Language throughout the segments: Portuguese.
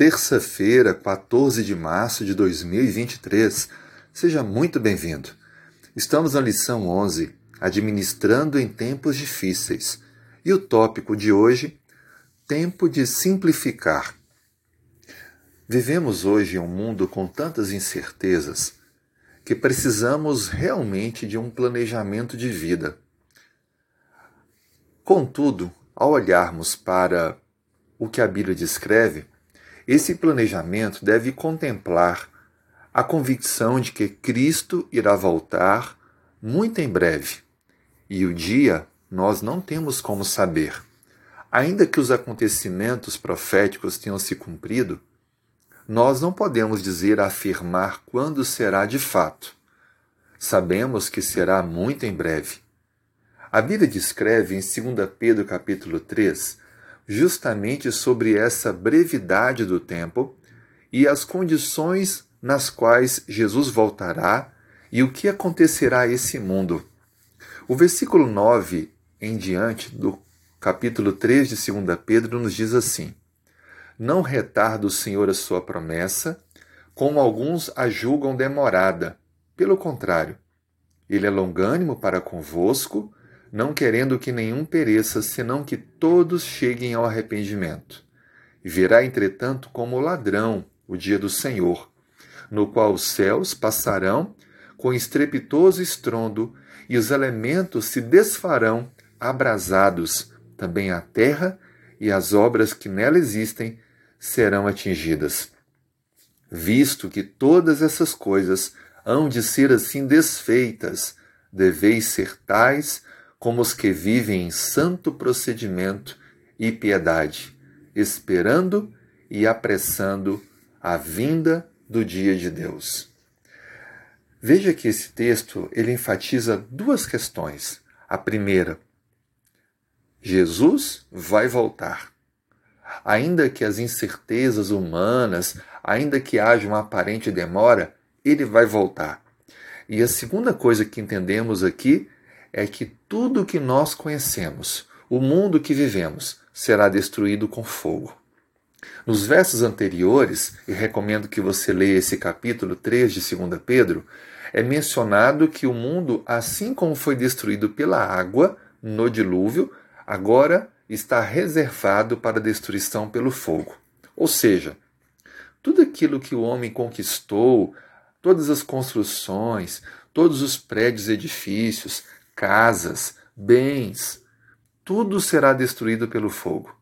terça-feira, 14 de março de 2023. Seja muito bem-vindo. Estamos na lição 11, Administrando em Tempos Difíceis. E o tópico de hoje, Tempo de Simplificar. Vivemos hoje em um mundo com tantas incertezas que precisamos realmente de um planejamento de vida. Contudo, ao olharmos para o que a Bíblia descreve, esse planejamento deve contemplar a convicção de que Cristo irá voltar muito em breve e o dia nós não temos como saber. Ainda que os acontecimentos proféticos tenham se cumprido, nós não podemos dizer afirmar quando será de fato. Sabemos que será muito em breve. A Bíblia descreve em 2 Pedro capítulo 3 justamente sobre essa brevidade do tempo e as condições nas quais Jesus voltará e o que acontecerá a esse mundo. O versículo 9 em diante do capítulo 3 de 2 Pedro nos diz assim: Não retarda o Senhor a sua promessa, como alguns a julgam demorada. Pelo contrário, ele é longânimo para convosco, não querendo que nenhum pereça, senão que todos cheguem ao arrependimento. Virá, entretanto, como ladrão o dia do Senhor, no qual os céus passarão com estrepitoso estrondo, e os elementos se desfarão abrasados, também a terra e as obras que nela existem serão atingidas. Visto que todas essas coisas hão de ser assim desfeitas, deveis ser tais como os que vivem em santo procedimento e piedade, esperando e apressando a vinda do dia de Deus. Veja que esse texto ele enfatiza duas questões. A primeira, Jesus vai voltar. Ainda que as incertezas humanas, ainda que haja uma aparente demora, ele vai voltar. E a segunda coisa que entendemos aqui é que tudo que nós conhecemos, o mundo que vivemos, será destruído com fogo. Nos versos anteriores, e recomendo que você leia esse capítulo 3 de 2 Pedro, é mencionado que o mundo, assim como foi destruído pela água no dilúvio, agora está reservado para destruição pelo fogo. Ou seja, tudo aquilo que o homem conquistou, todas as construções, todos os prédios edifícios, casas, bens, tudo será destruído pelo fogo.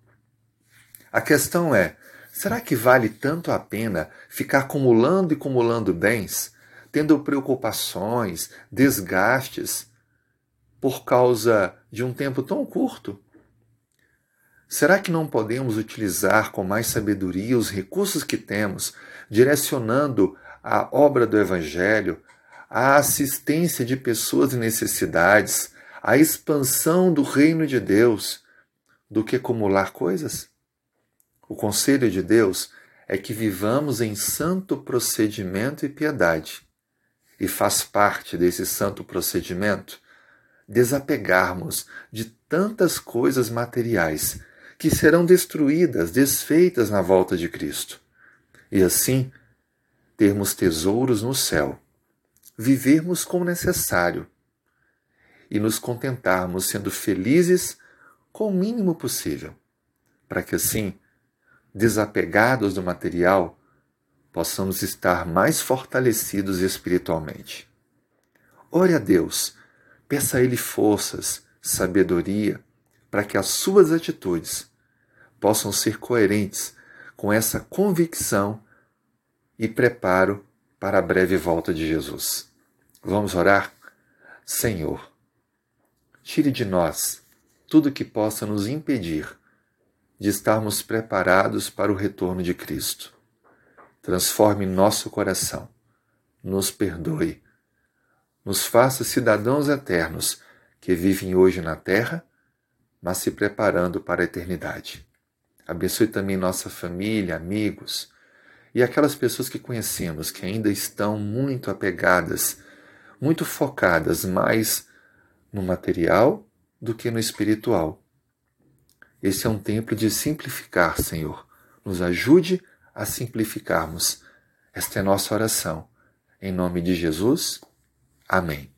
A questão é: será que vale tanto a pena ficar acumulando e acumulando bens, tendo preocupações, desgastes, por causa de um tempo tão curto? Será que não podemos utilizar com mais sabedoria os recursos que temos, direcionando a obra do Evangelho, a assistência de pessoas em necessidades, a expansão do reino de Deus, do que acumular coisas? O conselho de Deus é que vivamos em santo procedimento e piedade. E faz parte desse santo procedimento desapegarmos de tantas coisas materiais que serão destruídas, desfeitas na volta de Cristo. E assim, termos tesouros no céu vivermos como necessário e nos contentarmos sendo felizes com o mínimo possível, para que assim, desapegados do material, possamos estar mais fortalecidos espiritualmente. Ore a Deus, peça a Ele forças, sabedoria, para que as suas atitudes possam ser coerentes com essa convicção e preparo para a breve volta de Jesus. Vamos orar? Senhor, tire de nós tudo que possa nos impedir de estarmos preparados para o retorno de Cristo. Transforme nosso coração, nos perdoe, nos faça cidadãos eternos que vivem hoje na terra, mas se preparando para a eternidade. Abençoe também nossa família, amigos e aquelas pessoas que conhecemos que ainda estão muito apegadas muito focadas mais no material do que no espiritual. Esse é um tempo de simplificar, Senhor. Nos ajude a simplificarmos. Esta é nossa oração. Em nome de Jesus, amém.